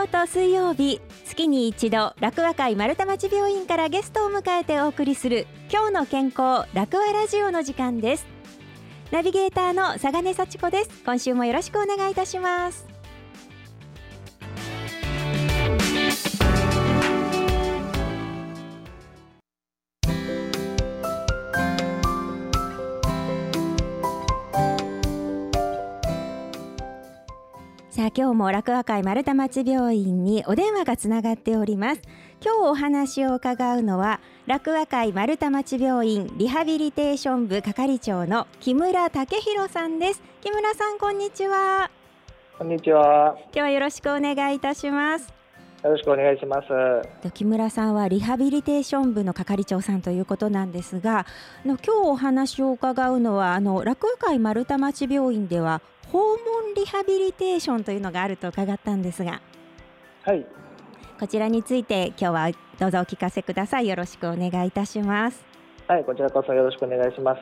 曜と水曜日月に一度楽和会丸太町病院からゲストを迎えてお送りする今日の健康楽和ラジオの時間です。ナビゲーターの佐賀根幸子です。今週もよろしくお願いいたします。あ今日も楽和会丸太町病院にお電話がつながっております。今日お話を伺うのは楽和会丸太町病院リハビリテーション部係長の木村武弘さんです。木村さんこんにちは。こんにちは。今日はよろしくお願いいたします。よろしくお願いします。木村さんはリハビリテーション部の係長さんということなんですがの今日お話を伺うのはあの楽和会丸太町病院では訪問リハビリテーションというのがあると伺ったんですがはい。こちらについて今日はどうぞお聞かせください。よろしくお願いいたします。はいこちらこそよろしくお願いします。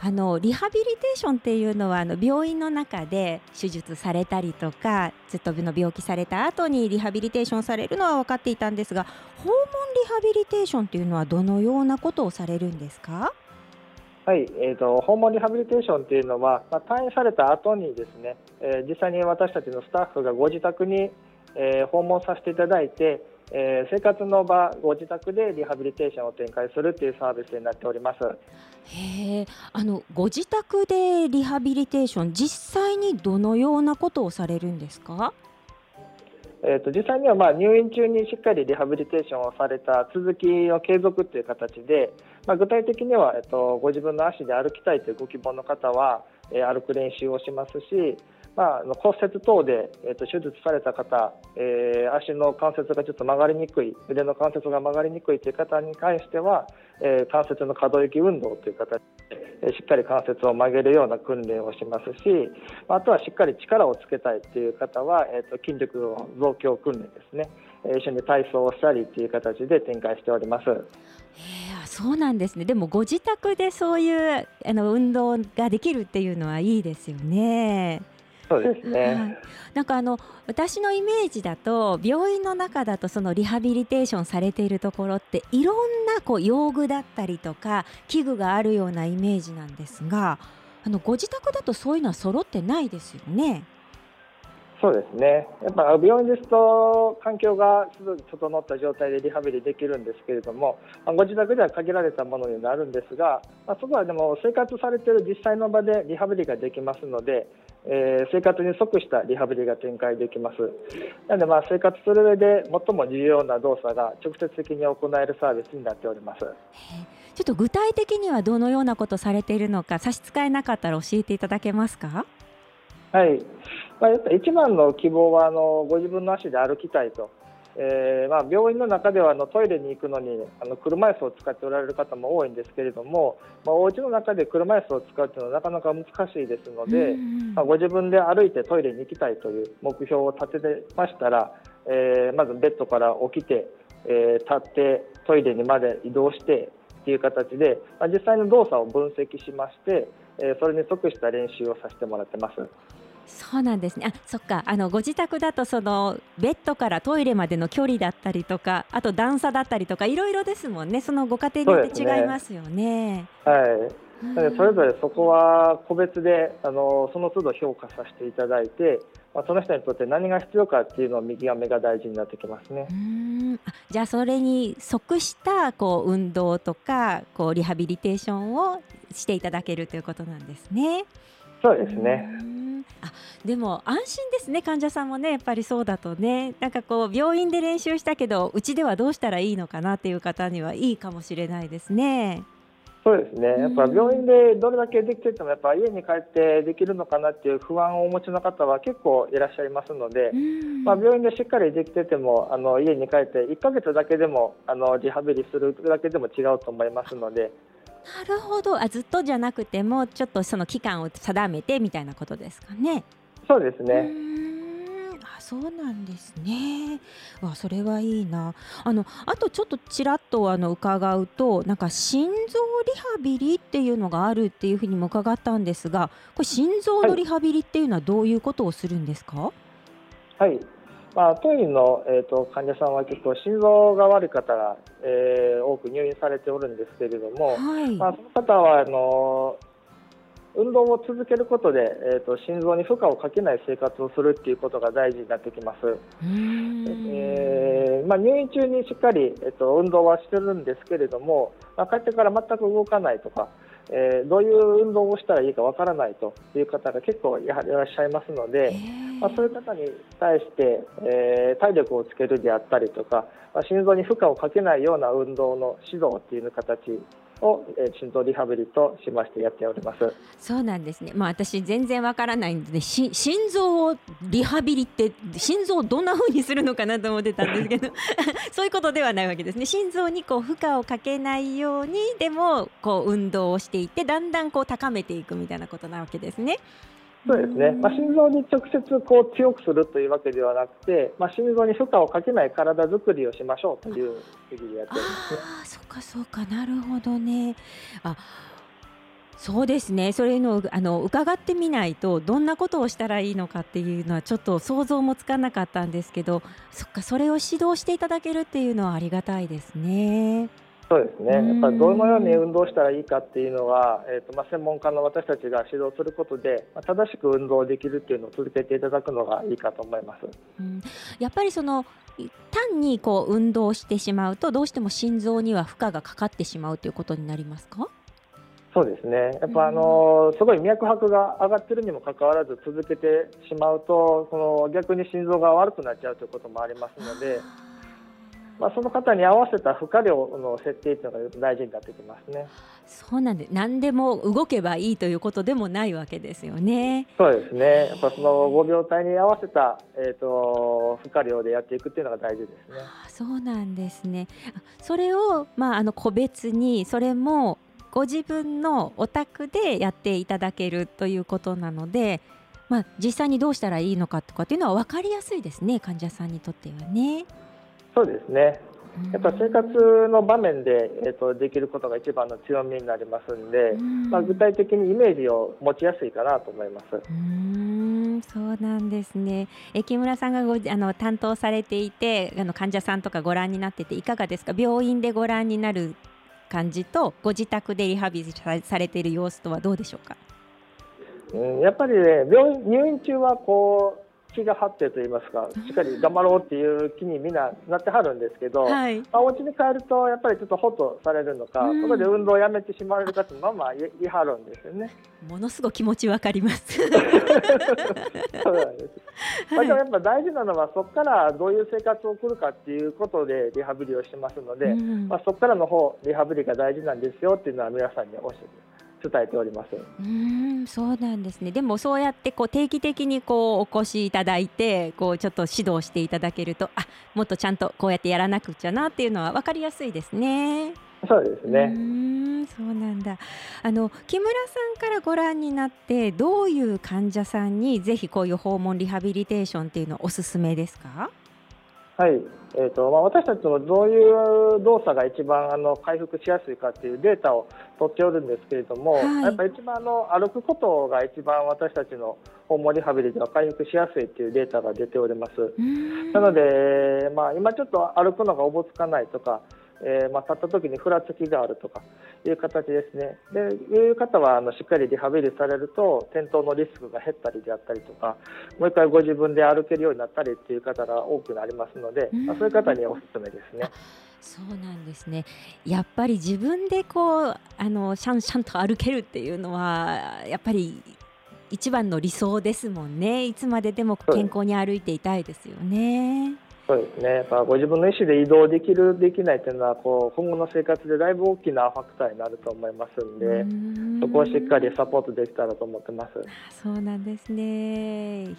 あのリハビリテーションっていうのはあの病院の中で手術されたりとかずっとの病気された後にリハビリテーションされるのは分かっていたんですが訪問リハビリテーションっていうのはどのようなことをされるんですか？はい、えーと、訪問リハビリテーションっていうのは、まあ、退院された後にですね、えー、実際に私たちのスタッフがご自宅に、えー、訪問させていただいて、えー、生活の場、ご自宅でリハビリテーションを展開するというサービスになっておりますへあのご自宅でリハビリテーション、実際にどのようなことをされるんですか？えーと、実際にはまあ入院中にしっかりリハビリテーションをされた続きの継続という形で、まあ、具体的には、えーと、ご自分の足で歩きたいというご希望の方は、えー、歩く練習をしますし、まあ、骨折等で、えーと、手術された方、えー、足の関節がちょっと曲がりにくい腕の関節が曲がりにくいという方に関しては、えー、関節の可動域運動という形で、しっかり関節を曲げるような訓練をしますしあとはしっかり力をつけたいという方は、えーと、筋力の増強訓練ですね、一緒に体操をしたりという形で展開しております。そうなんですねでもご自宅でそういうあの運動ができるっていうのはいいですよね。そうですね、はい、なんかあの私のイメージだと病院の中だとそのリハビリテーションされているところっていろんなこう用具だったりとか器具があるようなイメージなんですがあのご自宅だとそういうのは揃ってないですよね？そうですねやっぱ病院ですと環境が整った状態でリハビリできるんですけれども、ご自宅では限られたものになるんですが、まあ、そこはでも生活されている実際の場でリハビリができますので、えー、生活に即したリハビリが展開できます。なのでまあ生活する上で最も重要な動作が直接的に行えるサービスになっております。ちょっと具体的にはどのようなことされているのか差し支えなかったら教えていただけますか？はい、まあ、やっぱ一番の希望はあのご自分の足で歩きたいと、えー、まあ、病院の中ではあのトイレに行くのにあの車椅子を使っておられる方も多いんですけれども、まあ、お家の中で車椅子を使うというのはなかなか難しいですので、まあ、ご自分で歩いてトイレに行きたいという目標を立ててましたら、えー、まずベッドから起きて、えー、立ってトイレにまで移動してという形で、まあ、実際の動作を分析しまして、えそれに即した練習をさせてもらってます。そうなんですね。あ、そっか。あのご自宅だとそのベッドからトイレまでの距離だったりとか、あと段差だったりとかいろいろですもんね。そのご家庭によって違いますよね。ねはい。それぞれそこは個別であのその都度評価させていただいて、まあ、その人にとって何が必要かっていうのを見極めが大事になってきますね。うんじゃあそれに即したこう運動とかこうリハビリテーションをしていただけるということなんですね。そうですね。あでも安心ですね患者さんもねやっぱりそうだとねなんかこう病院で練習したけどうちではどうしたらいいのかなっていう方にはいいかもしれないですね。そうですね、やっぱ病院でどれだけできてても、やっぱ家に帰ってできるのかなっていう不安をお持ちの方は結構いらっしゃいますので、まあ、病院でしっかりできてても、あの家に帰って1ヶ月だけでもあのリハビリするだけでも違うと思いますので。なるほどあずっとじゃなくてもちょっとその期間を定めてみたいなことですかね。そうですねあそうなんですね。わそれはいいな。あのあとちょっとちらっとあの伺うとなんか心臓リハビリっていうのがあるっていうふうにも伺ったんですが、これ心臓のリハビリっていうのはどういうことをするんですか？はい。まあ、当院の、えーと、患者さんは結構心臓が悪い方が、えー、多く入院されておるんですけれども、はい、まあ、その方はあの運動を続けることで、えーと、心臓に負荷をかけない生活をするっていうことが大事になってきます。えー、まあ、入院中にしっかり、えーと、運動はしてるんですけれども、まあ、帰ってから全く動かないとか、えー、どういう運動をしたらいいかわからないという方が結構やはりいらっしゃいますので、まあ、そういう方に対して、えー、体力をつけるであったりとか、まあ、心臓に負荷をかけないような運動の指導っていう形を、えー、心臓リハビリとしましてやっております。そうなんですね、まあ、私全然わからないんで、ね、心臓をリハビリって心臓をどんなふうにするのかなと思ってたんですけど そういうことではないわけですね。心臓にこう負荷をかけないようにでもこう運動をしていってだんだんこう高めていくみたいなことなわけですね。そうですね、まあ、心臓に直接こう強くするというわけではなくて、まあ、心臓に負荷をかけない体づくりをしましょうという意義でやってます。ね。あそっかそっか。なるほどね。あそうですね。それのあの伺ってみないとどんなことをしたらいいのかっていうのはちょっと想像もつかなかったんですけどそっかそれを指導していただけるっていうのはありがたいですね。そうですね、やっぱりどのように運動したらいいかっていうのは、えーとまあ、専門家の私たちが指導することで、まあ、正しく運動できるっていうのを続けていただくのがいいかと思います、うん、やっぱりその単にこう運動してしまうとどうしても心臓には負荷がかかってしまうということになりますか？そうですね、やっぱあのすごい脈拍が上がってるにもかかわらず続けてしまうとその逆に心臓が悪くなっちゃうということもありますので。まあ、その方に合わせた負荷量の設定というのが大事になってきますね。そうなんで何でも動けばいいということでもないわけですよね。そうですね。やっぱその5秒帯に合わせたえっ、ー、と負荷量でやっていくっていうのが大事ですね。そうなんですね。それをまああの個別にそれもご自分のお宅でやっていただけるということなので。まあ、実際にどうしたらいいのかとかっていうのは分かりやすいですね患者さんにとってはね。そうですね。やっぱ生活の場面で、えーと、できることが一番の強みになりますんで、んまあ、具体的にイメージを持ちやすいかなと思います。うんそうなんですね。え木村さんがごあの担当されていてあの患者さんとかご覧になってていかがですか？病院でご覧になる感じとご自宅でリハビリされている様子とはどうでしょうか？うん、やっぱりね病院入院中はこう気が張ってと言いますか、しっかり頑張ろうっていう気にみんななってはるんですけど、はい、まあ、お家に帰ると、やっぱりちょっとほっとされるのか、うん、そこで運動をやめてしまわれる方もまあまあ言いはるんですよね。ものすごく気持ちわかります。そうなんです。まあ、でもやっぱ大事なのは、そこからどういう生活を送るかっていうことでリハビリをしてますので、うん、まあ、そこからの方、リハビリが大事なんですよっていうのは皆さんに教えて伝えておりますうんそうなんですねでもそうやってこう定期的にこうお越しいただいてこうちょっと指導していただけるとあもっとちゃんとこうやってやらなくちゃなっていうのは分かりやすいですね。そうですね。うんそうなんだ。あの木村さんからご覧になってどういう患者さんにぜひこういう訪問リハビリテーションっていうのおすすめですか？はい、えーとまあ、私たちもどういう動作が一番あの回復しやすいかというデータを取っておるんですけれども、はい、やっぱ一番あの歩くことが一番私たちの訪問リハビリでは回復しやすいというデータが出ております。なので、まあ、今ちょっと歩くのがおぼつかないとかえー、まあ、立った時にふらつきがあるとかいう形ですね。でいう方はあのしっかりリハビリされると転倒のリスクが減ったりであったりとかもう一回ご自分で歩けるようになったりっていう方が多くなりますので、まあ、そういう方におすすめですね。そうなんですねやっぱり自分でこうあのシャンシャンと歩けるっていうのはやっぱり一番の理想ですもんねいつまででも健康に歩いていたいですよね。そうですね、やっぱご自分の意思で移動できる、できないというのはこう今後の生活でだいぶ大きなファクターになると思いますんで、ん。そこをしっかりサポートできたらと思ってます。そうなんですね。いや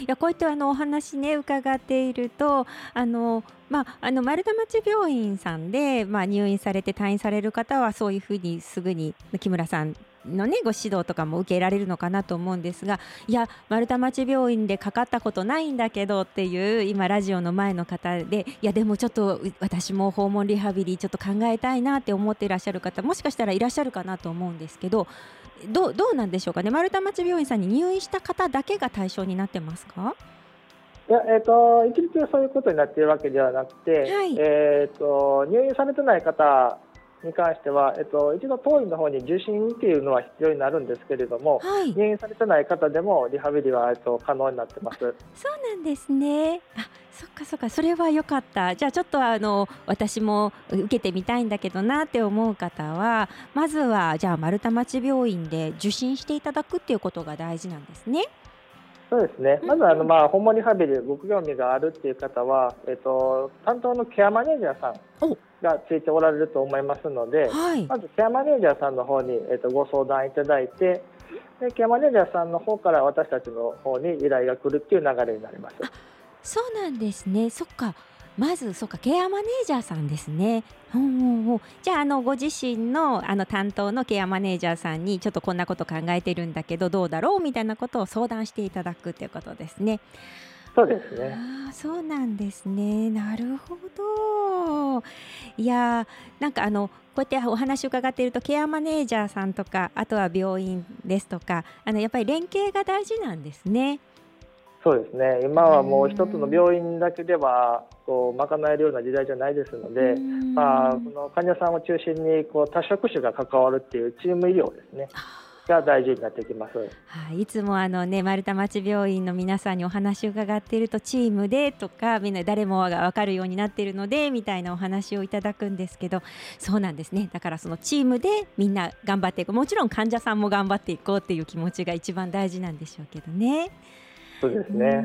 いやこういったあのお話ね伺っているとあのまあ、あの丸太町病院さんで、まあ、入院されて退院される方はそういうふうにすぐに木村さんのねご指導とかも受けられるのかなと思うんですがいや丸太町病院でかかったことないんだけどっていう今ラジオの前の方でいやでもちょっと私も訪問リハビリちょっと考えたいなって思っていらっしゃる方もしかしたらいらっしゃるかなと思うんですけどどどうなんでしょうかね？丸太町病院さんに入院した方だけが対象になってますか？いや、えっ、ー、と、一律そういうことになっているわけではなくて、はい、えっ、ー、と、入院されてない方に関しては、えっと、一度当院の方に受診っていうのは必要になるんですけれども、はい、入院されてない方でもリハビリは、えっと、可能になってます。そうなんですね。あ、そっかそっか、それは良かった。じゃあちょっとあの私も受けてみたいんだけどなって思う方は、まずはじゃあ丸太町病院で受診していただくっていうことが大事なんですね。そうですね。まずあのまあ訪問リハビリご興味があるっていう方は、えっと担当のケアマネージャーさんがついておられると思いますので、はい、まずケアマネージャーさんの方にえっとご相談いただいて、でケアマネージャーさんの方から私たちの方に依頼が来るっていう流れになります。そうなんですね。そっか。まずそっかケアマネージャーさんですね。ほうほうほうじゃああのご自身のあの担当のケアマネージャーさんにちょっとこんなこと考えてるんだけどどうだろう？みたいなことを相談していただくということですね。そうですね。あそうなんですね。なるほど。いやなんかあのこうやってお話を伺っているとケアマネージャーさんとかあとは病院ですとかあのやっぱり連携が大事なんですね。そうですね今はもう一つの病院だけではこう賄えるような時代じゃないですので、まあ、その患者さんを中心にこう多職種が関わるっていうチーム医療ですね。が大事になってきます。はい、いつもあのね丸太町病院の皆さんにお話を伺っているとチームでとかみんな誰もが分かるようになっているのでみたいなお話をいただくんですけどそうなんですねだからそのチームでみんな頑張っていくもちろん患者さんも頑張っていこうっていう気持ちが一番大事なんでしょうけどね。そうですね。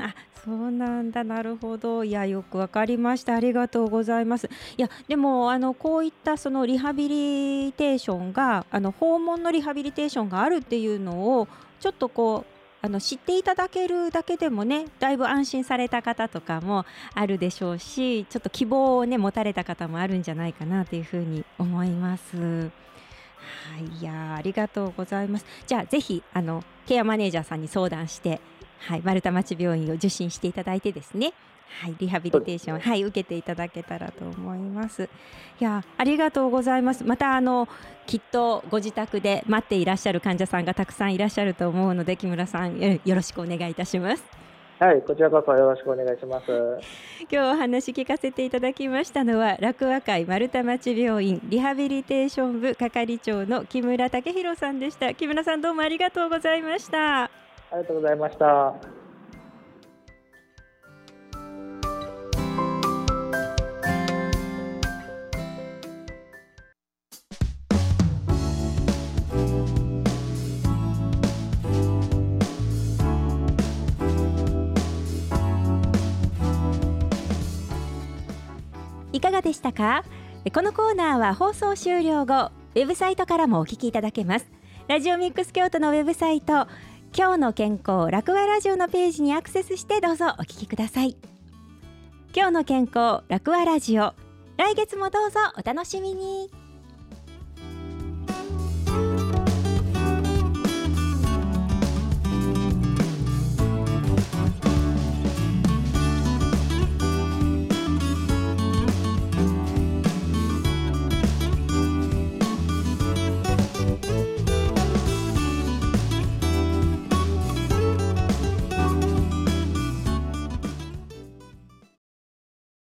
あ、そうなんだ。なるほど。いや、よくわかりました。ありがとうございます。いや、でも、あの、こういったそのリハビリテーションが、あの、訪問のリハビリテーションがあるっていうのを、ちょっとこう。あの知っていただけるだけでもねだいぶ安心された方とかもあるでしょうしちょっと希望をね持たれた方もあるんじゃないかなというふうに思います。はい、いやありがとうございます。じゃあぜひあのケアマネージャーさんに相談してはい、丸太町病院を受診していただいてですねはい、リハビリテーション、はい、受けていただけたらと思います。いや、ありがとうございます。また、あの、きっとご自宅で待っていらっしゃる患者さんがたくさんいらっしゃると思うので、木村さん、よろしくお願いいたします。はい、こちらこそよろしくお願いします。今日お話聞かせていただきましたのは、楽和会丸太町病院リハビリテーション部係長の木村武弘さんでした。木村さん、どうもありがとうございました。ありがとうございました。いかがでしたか？このコーナーは放送終了後ウェブサイトからもお聞きいただけますラジオミックス京都のウェブサイト今日の健康楽和ラジオのページにアクセスしてどうぞお聞きください。今日の健康楽和ラジオ。来月もどうぞお楽しみに。